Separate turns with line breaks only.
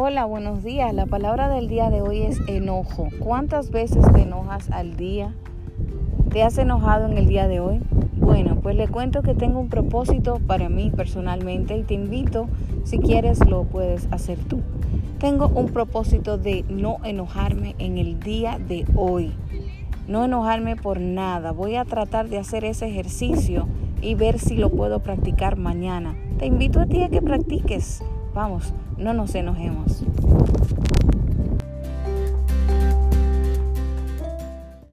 Hola, buenos días. La palabra del día de hoy es enojo. ¿Cuántas veces te enojas al día? ¿Te has enojado en el día de hoy? Bueno, pues le cuento que tengo un propósito para mí personalmente y te invito, si quieres, lo puedes hacer tú. Tengo un propósito de no enojarme en el día de hoy. No enojarme por nada. Voy a tratar de hacer ese ejercicio y ver si lo puedo practicar mañana. Te invito a ti a que practiques. Vamos, no nos enojemos.